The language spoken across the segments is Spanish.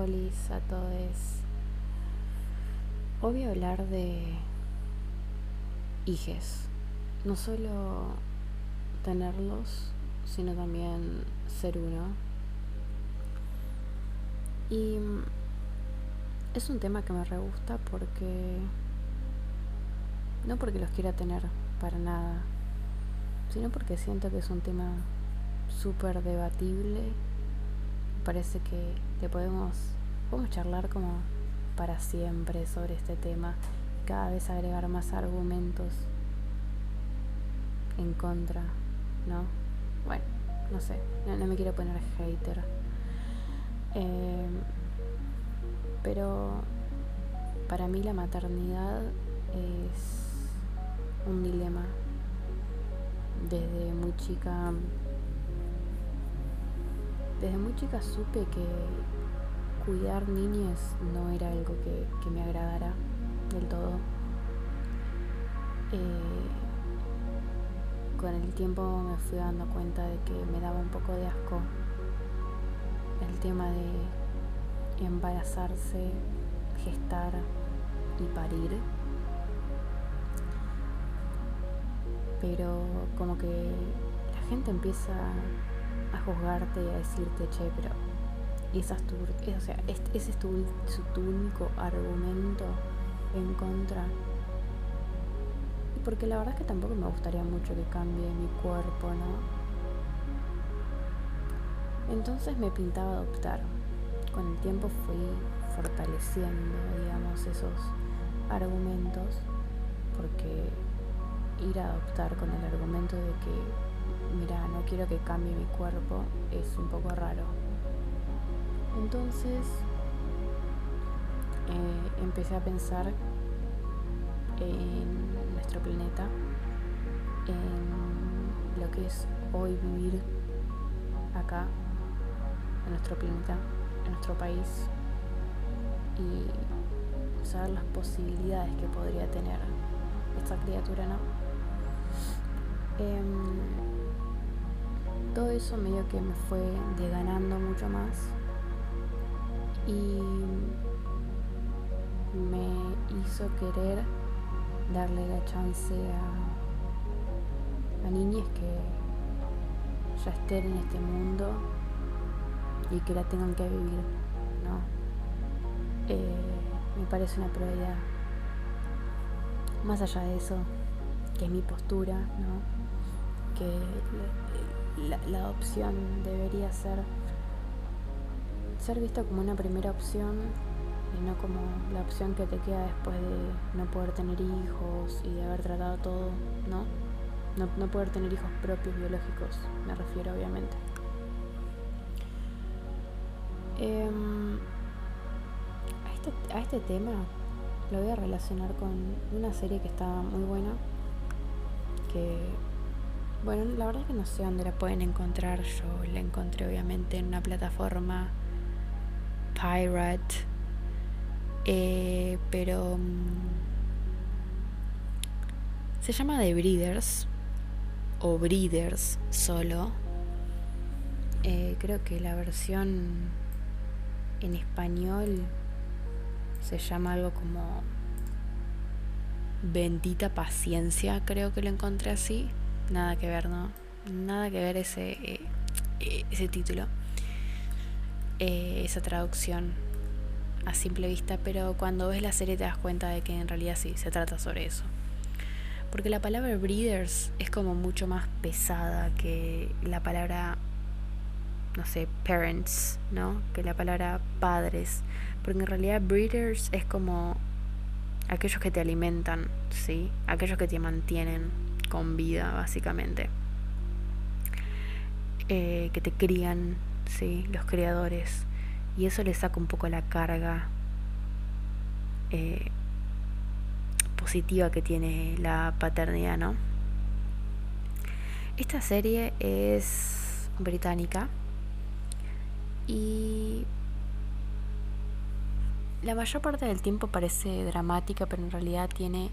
A todos. Hoy hablar de hijes. No solo tenerlos, sino también ser uno. Y es un tema que me re gusta porque no porque los quiera tener para nada, sino porque siento que es un tema súper debatible. Parece que, te podemos, podemos charlar como para siempre sobre este tema, cada vez agregar más argumentos en contra, ¿no? Bueno, no sé, no, me quiero poner hater. Em, pero para mí la maternidad es un dilema. Desde muy chica, desde muy chica supe que cuidar niños no era algo que, me agradara del todo. Eh, con el tiempo me fui dando cuenta de que me daba un poco de asco el tema de embarazarse, gestar y parir. Pero como que la gente empieza a juzgarte y a decirte, che, pero esa es tu, o sea, ese es tu, tu único argumento en contra. Y porque la verdad es que tampoco me gustaría mucho que cambie mi cuerpo, ¿no? Entonces me pintaba adoptar. Con el tiempo fui fortaleciendo, digamos, esos argumentos, porque ir a adoptar con el argumento de que, mira, no quiero que cambie mi cuerpo, es un poco raro. Entonces eh, empecé a pensar en nuestro planeta, en lo que es hoy vivir acá en nuestro planeta, en nuestro país y saber las posibilidades que podría tener esta criatura, ¿no? Em, todo eso medio que me fue deganando mucho más y me hizo querer darle la chance a, a niñas que ya estén en este mundo y que la tengan que vivir, ¿no? Eh, me parece una prioridad. Más allá de eso, que es mi postura, ¿no? Que la, la adopción debería ser ser vista como una primera opción y no como la opción que te queda después de no poder tener hijos y de haber tratado todo, ¿no? No, poder tener hijos propios biológicos, me refiero obviamente. Em, a, este, a este tema lo voy a relacionar con una serie que está muy buena, que, bueno, la verdad es que no sé dónde la pueden encontrar, yo la encontré obviamente en una plataforma Pirate. Eh, pero mm, se llama The Breeders o Breeders solo. Eh, creo que la versión en español se llama algo como Bendita paciencia, creo que lo encontré así. Nada que ver, ¿no? Nada que ver ese, eh, ese título. Eh, esa traducción a simple vista, pero cuando ves la serie te das cuenta de que en realidad sí, se trata sobre eso. Porque la palabra breeders es como mucho más pesada que la palabra, no sé, parents, ¿no? Que la palabra padres. Porque en realidad breeders es como aquellos que te alimentan, ¿sí? Aquellos que te mantienen con vida, básicamente. Eh, que te crían, ¿sí? los creadores. Y eso le saca un poco la carga eh, positiva que tiene la paternidad, ¿no? Esta serie es británica y la mayor parte del tiempo parece dramática, pero en realidad tiene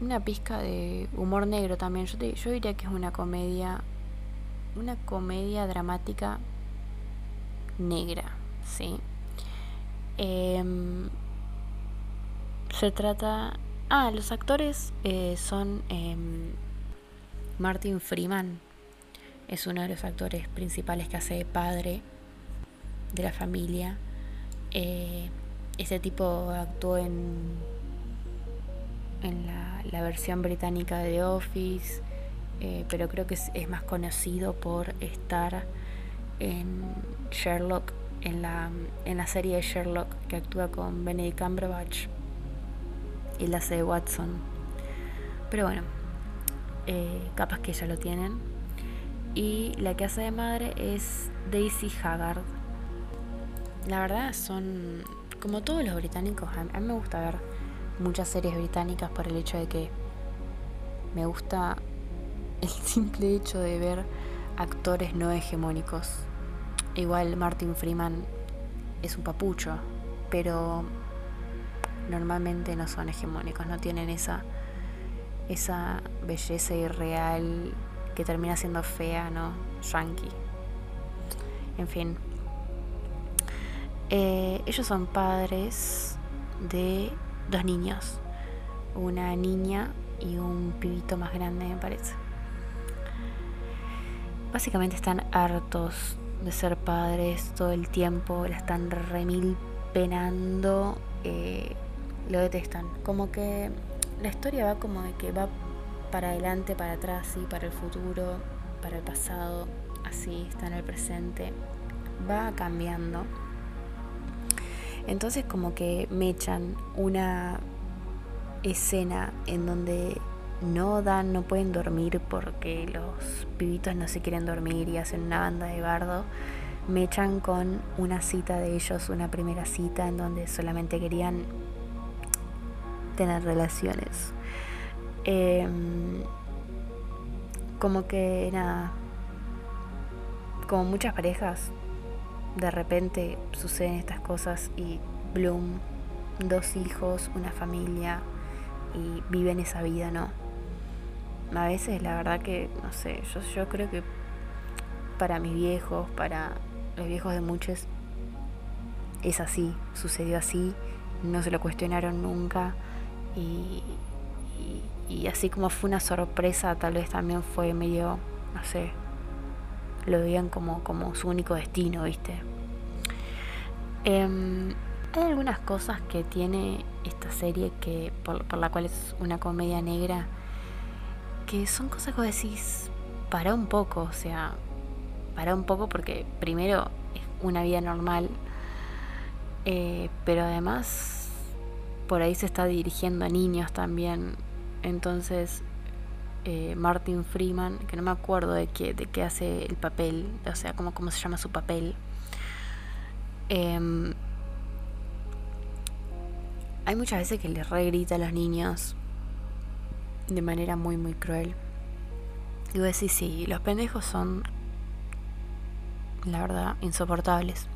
una pizca de humor negro también. Yo, yo diría que es una comedia una comedia dramática negra, ¿sí? Em, se trata... Ah, los actores eh, son em, Martin Freeman, es uno de los actores principales que hace padre de la familia. Eh, ese tipo actuó en, en la, versión británica de The Office, eh, pero creo que es, más conocido por estar en Sherlock, en la, en la serie de Sherlock que actúa con Benedict Cumberbatch y la hace de Watson. Pero bueno, eh, capaz que ya lo tienen. Y la que hace de madre es Daisy Haggard. La verdad son como todos los británicos. A mí me gusta ver muchas series británicas por el hecho de que me gusta el simple hecho de ver actores no hegemónicos. Igual Martin Freeman es un papucho, pero normalmente no son hegemónicos, no tienen esa esa belleza irreal que termina siendo fea, ¿no? Yankee. En fin. Eh, ellos son padres de dos niños. Una niña y un pibito más grande, me parece. Básicamente están hartos de ser padres todo el tiempo, la están remil penando, eh, lo detestan. Como que la historia va como de que va para adelante, para atrás, y para el futuro, para el pasado, así está en el presente, va cambiando. Entonces como que me echan una escena en donde no dan, no pueden dormir porque los pibitos no se quieren dormir y hacen una banda de bardo. Me echan con una cita de ellos, una primera cita en donde solamente querían tener relaciones. Em, como que nada, como muchas parejas, de repente suceden estas cosas y Bloom, dos hijos, una familia y viven esa vida, ¿no? A veces la verdad que, no sé, yo, yo creo que para mis viejos, para los viejos de muchos, es así, sucedió así, no se lo cuestionaron nunca y, y, así como fue una sorpresa, tal vez también fue medio, no sé, lo veían como, como su único destino, ¿viste? Em, hay algunas cosas que tiene esta serie que por, por, la cual es una comedia negra que son cosas que decís para un poco, o sea, para un poco porque primero es una vida normal, eh, pero además por ahí se está dirigiendo a niños también. Entonces, eh, Martin Freeman, que no me acuerdo de qué, de qué hace el papel, o sea, cómo, cómo se llama su papel. Em, hay muchas veces que le regrita a los niños de manera muy, muy cruel. Y voy a decir, sí, los pendejos son, la verdad, insoportables.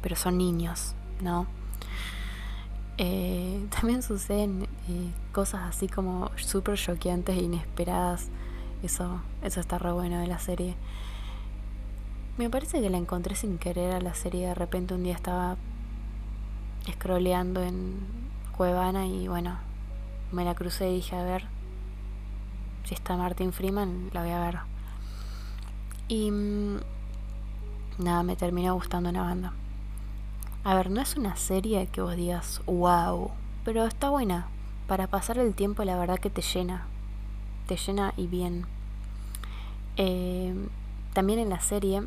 Pero son niños, ¿no? Eh, también suceden eh, cosas así como súper choqueantes e inesperadas. Eso, eso está re bueno de la serie. Me parece que la encontré sin querer a la serie. De repente un día estaba scrolleando en Cuevana y bueno, me la crucé y dije, a ver, si está Martin Freeman, la voy a ver. Y mm, nada, me terminó gustando una banda. A ver, no es una serie que vos digas, wow, pero está buena. Para pasar el tiempo, la verdad que te llena. Te llena y bien. Eh, también en la serie,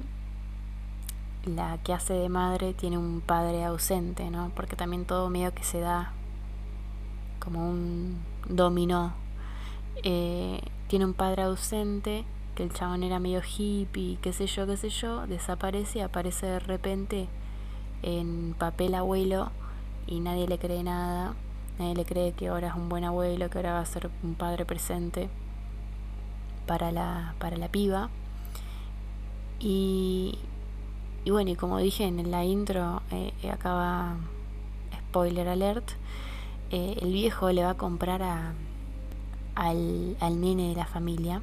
la que hace de madre tiene un padre ausente, ¿no? Porque también todo medio que se da como un dominó. Eh, tiene un padre ausente, que el chabón era medio hippie, qué sé yo, qué sé yo, desaparece y aparece de repente en papel abuelo y nadie le cree nada, nadie le cree que ahora es un buen abuelo, que ahora va a ser un padre presente para la, para la piba. Y, y bueno, y como dije en la intro, eh, acaba, spoiler alert, eh, el viejo le va a comprar a, al, al nene de la familia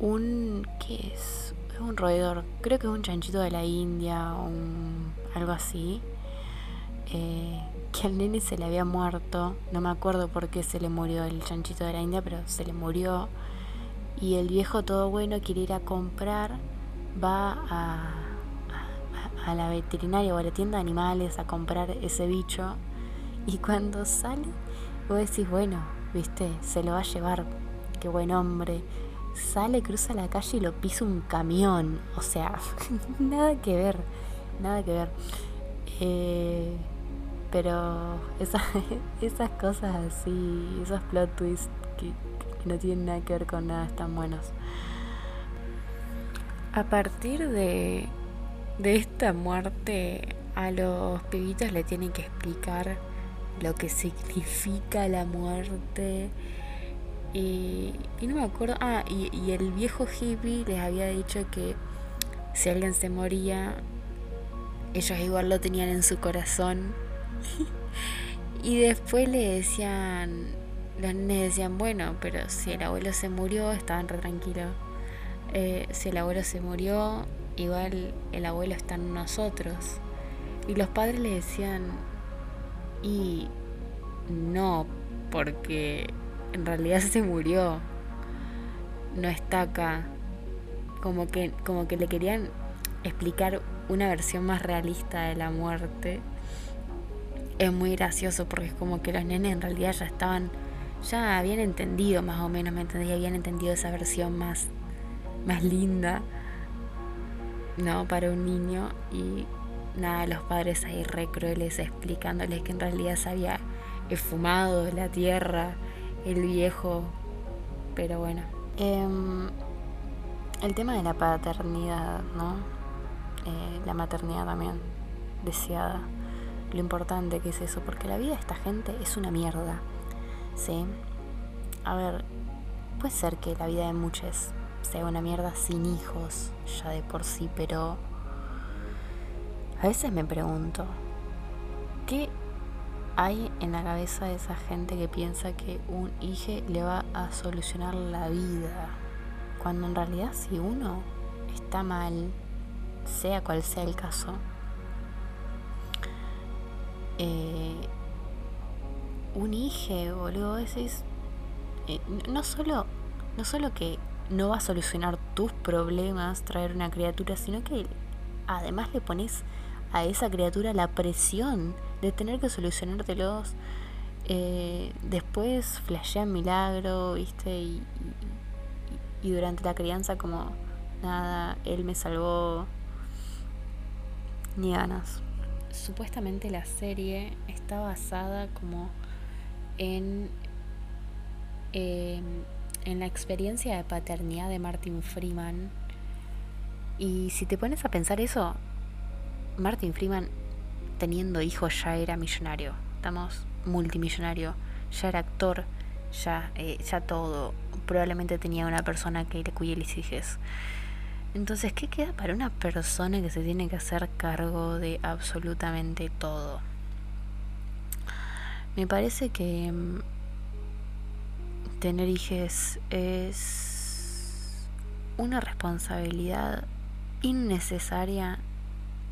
un, ¿qué es? Es un roedor, creo que es un chanchito de la India o algo así. Eh, que al nene se le había muerto, no me acuerdo por qué se le murió el chanchito de la India, pero se le murió. Y el viejo todo bueno quiere ir a comprar, va a, a, la veterinaria o a la tienda de animales a comprar ese bicho. Y cuando sale, vos decís, bueno, viste, se lo va a llevar, qué buen hombre. Sale, cruza la calle y lo pisa un camión. O sea, nada que ver, nada que ver. Eh, pero esas, cosas así, esos plot twists que, no tienen nada que ver con nada están buenos. A partir de esta muerte, a los pibitos le tienen que explicar lo que significa la muerte. Y, y no me acuerdo. Ah, y, y el viejo hippie les había dicho que si alguien se moría, ellos igual lo tenían en su corazón y después le decían, los nenes decían, bueno, pero si el abuelo se murió, estaban re tranquilos. Eh, si el abuelo se murió, igual el abuelo está en nosotros. Y los padres le decían, y no, porque en realidad se murió, no está acá. Como que, como que le querían explicar una versión más realista de la muerte es muy gracioso porque es como que los nenes en realidad ya estaban, ya habían entendido más o menos, ¿me entendía? Habían entendido esa versión más, más linda, ¿no? Para un niño y nada, los padres ahí re crueles explicándoles que en realidad se había esfumado la tierra, el viejo, pero bueno. Em, el tema de la paternidad, ¿no? Eh, la maternidad también deseada lo importante que es eso, porque la vida de esta gente es una mierda. ¿Sí? A ver, puede ser que la vida de muchos sea una mierda sin hijos, ya de por sí, pero a veces me pregunto, ¿qué hay en la cabeza de esa gente que piensa que un hijo le va a solucionar la vida? Cuando en realidad si uno está mal, sea cual sea el caso, eh, un hijo, boludo, decís, eh, no solo, no solo que no va a solucionar tus problemas traer una criatura, sino que además le pones a esa criatura la presión de tener que solucionártelos. Eh, después flashea milagro, viste, y, y, durante la crianza como nada, él me salvó ni ganas supuestamente la serie está basada como en, em, en la experiencia de paternidad de Martin Freeman. Y si te pones a pensar eso, Martin Freeman teniendo hijos ya era millonario. Estamos multimillonario, ya era actor, ya, eh, ya todo. Probablemente tenía una persona que le cuide los hijos. Entonces, ¿qué queda para una persona que se tiene que hacer cargo de absolutamente todo? Me parece que mm, tener hijos es una responsabilidad innecesaria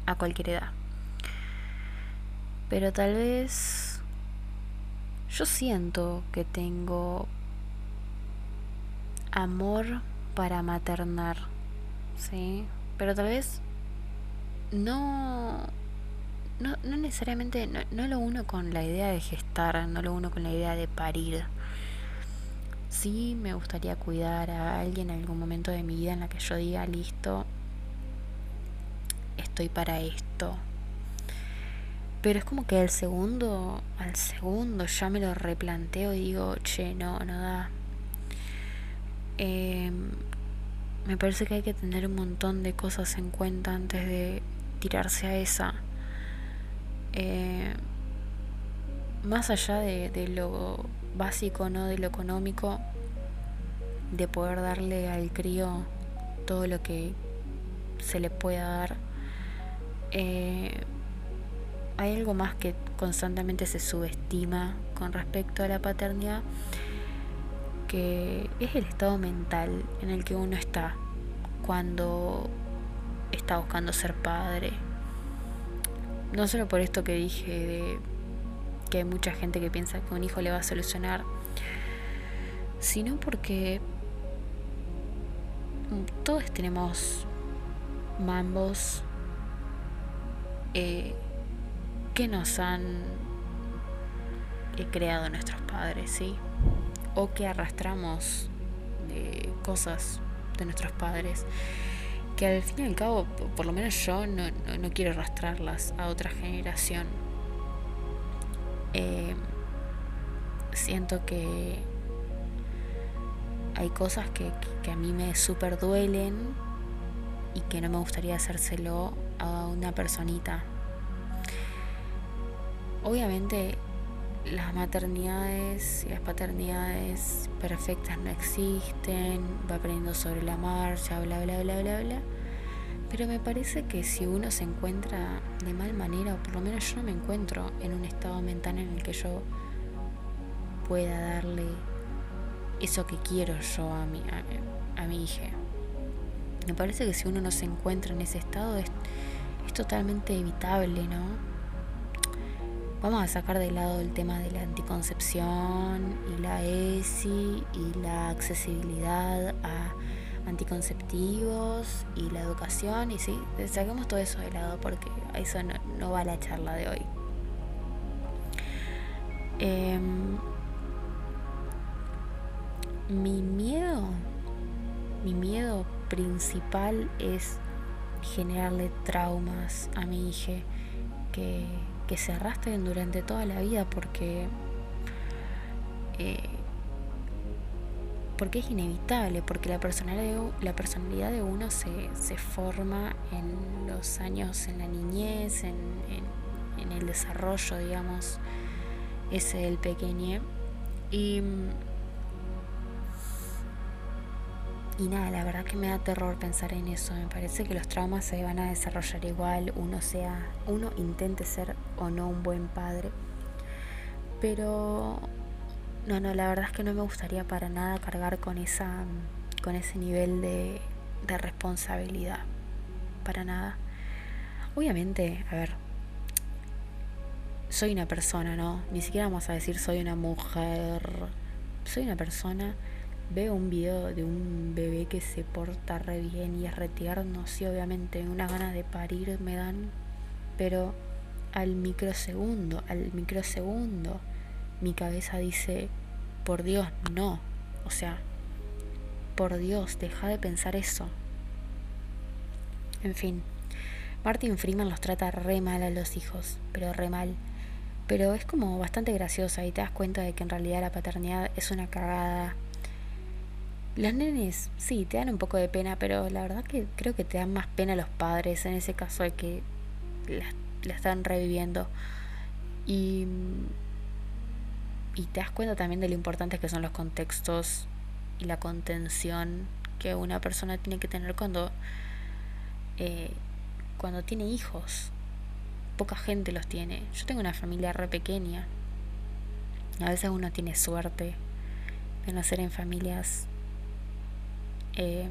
a cualquier edad. Pero tal vez yo siento que tengo amor para maternar sí, pero tal vez no, no, no necesariamente, no, lo uno con la idea de gestar, no lo uno con la idea de parir. Sí me gustaría cuidar a alguien en algún momento de mi vida en la que yo diga, listo, estoy para esto. Pero es como que al segundo, al segundo ya me lo replanteo y digo, che, no, no da. Eh, me parece que hay que tener un montón de cosas en cuenta antes de tirarse a esa. Eh, más allá de, lo básico, ¿no? De lo económico, de poder darle al crío todo lo que se le pueda dar. Eh, hay algo más que constantemente se subestima con respecto a la paternidad que es el estado mental en el que uno está cuando está buscando ser padre. No solo por esto que dije de que hay mucha gente que piensa que un hijo le va a solucionar, sino porque todos tenemos mambos eh, que nos han creado nuestros padres, ¿sí? O que arrastramos cosas de nuestros padres que al fin y al cabo, por lo menos yo no, quiero arrastrarlas a otra generación. Eh, siento que hay cosas que, que a mí me super duelen y que no me gustaría hacérselo a una personita. Obviamente las maternidades y las paternidades perfectas no existen, va aprendiendo sobre la marcha, bla, bla, bla, bla, bla. Pero me parece que si uno se encuentra de mal manera, o por lo menos yo no me encuentro en un estado mental en el que yo pueda darle eso que quiero yo a mi, a, mi hija. Me parece que si uno no se encuentra en ese estado es, es totalmente evitable, ¿no? Vamos a sacar de lado el tema de la anticoncepción y la ESI y la accesibilidad a anticonceptivos y la educación y sí, saquemos todo eso de lado porque eso no, va a la charla de hoy. Em, mi miedo, mi miedo principal es generarle traumas a mi hija que que se arrastren durante toda la vida porque eh, porque es inevitable, porque la personalidad de, uno se, se forma en los años, en la niñez, en, en, el desarrollo, digamos, ese del pequeño. Y Y nada, la verdad que me da terror pensar en eso. Me parece que los traumas se van a desarrollar igual, uno sea, uno intente ser o no un buen padre. Pero no, no, la verdad es que no me gustaría para nada cargar con esa con ese nivel de, de responsabilidad. Para nada. Obviamente, a ver, soy una persona, ¿no? Ni siquiera vamos a decir soy una mujer. Soy una persona veo un video de un bebé que se porta re bien y es re tierno, sí, obviamente, una ganas de parir me dan, pero al microsegundo, al microsegundo, mi cabeza dice, por Dios, no, o sea, por Dios, deja de pensar eso. En fin, Martin Freeman los trata re mal a los hijos, pero re mal. Pero es como bastante graciosa y te das cuenta de que en realidad la paternidad es una cagada los nenes, sí, te dan un poco de pena, pero la verdad que creo que te dan más pena los padres en ese caso de que la, están reviviendo. Y, y te das cuenta también de lo importantes que son los contextos y la contención que una persona tiene que tener cuando, eh, cuando tiene hijos. Poca gente los tiene. Yo tengo una familia re pequeña. A veces uno tiene suerte de nacer en familias eh,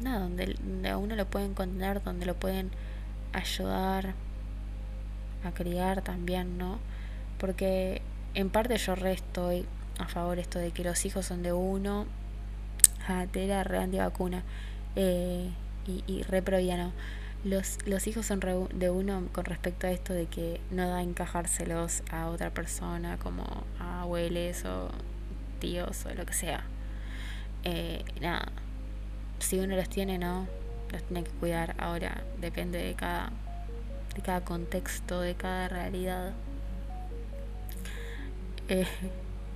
nada, donde, a uno lo pueden contener, donde lo pueden ayudar a criar también, ¿no? Porque en parte yo re estoy a favor esto de que los hijos son de uno, a tela re antivacuna eh, y, y re Los, los hijos son de uno con respecto a esto de que no da encajárselos a otra persona como a abuelos o tíos o lo que sea eh, nada, si uno los tiene, no, los tiene que cuidar. Ahora depende de cada, de cada contexto, de cada realidad. Eh,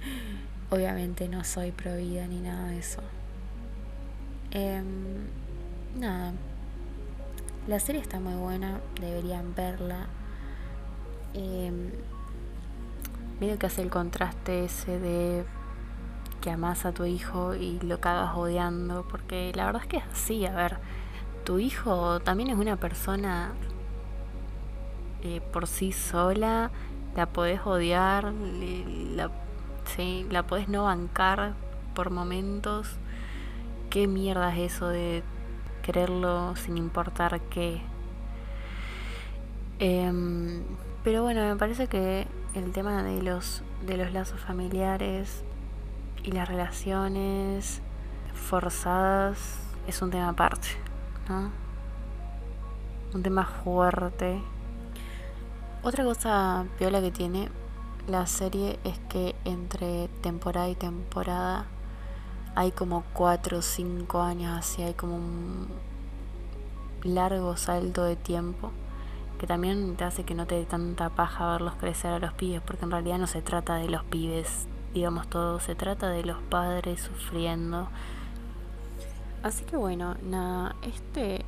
obviamente no soy prohibida ni nada de eso. Em, nada, la serie está muy buena, deberían verla. Eh, que hace el contraste ese de que amas a tu hijo y lo cagas odiando, porque la verdad es que es así, a ver, tu hijo también es una persona eh, por sí sola, la podés odiar, la, sí, la podés no bancar por momentos qué mierda es eso de quererlo sin importar qué. Em, pero bueno, me parece que el tema de los, de los lazos familiares y las relaciones forzadas es un tema aparte, ¿no? Un tema fuerte. Otra cosa piola que tiene la serie es que entre temporada y temporada hay como 4 o 5 años así, hay como un largo salto de tiempo que también te hace que no te dé tanta paja verlos crecer a los pibes, porque en realidad no se trata de los pibes, digamos todo, se trata de los padres sufriendo. Así que bueno, nada, este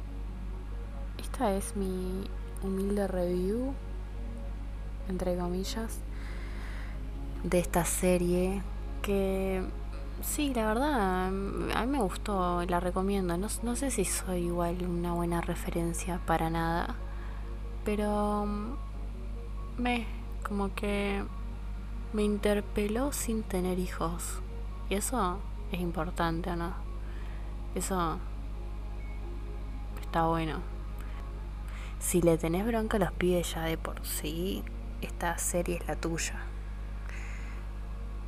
esta es mi humilde review entre comillas de esta serie que sí, la verdad, a mí me gustó, la recomiendo. No, no sé si soy igual una buena referencia para nada pero me como que me interpeló sin tener hijos. Y eso es importante, ¿no? Eso está bueno. Si le tenés bronca a los pibes ya de por sí, esta serie es la tuya.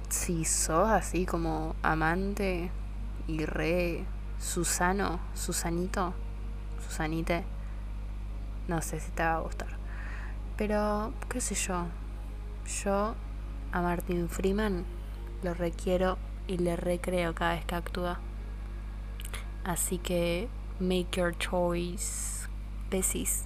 Si sos así como amante y re Susano, Susanito, Susanite no sé si te va a gustar. Pero, qué sé yo, yo a Martin Freeman lo requiero y le recreo cada vez que actúa. Así que, make your choice. Besis.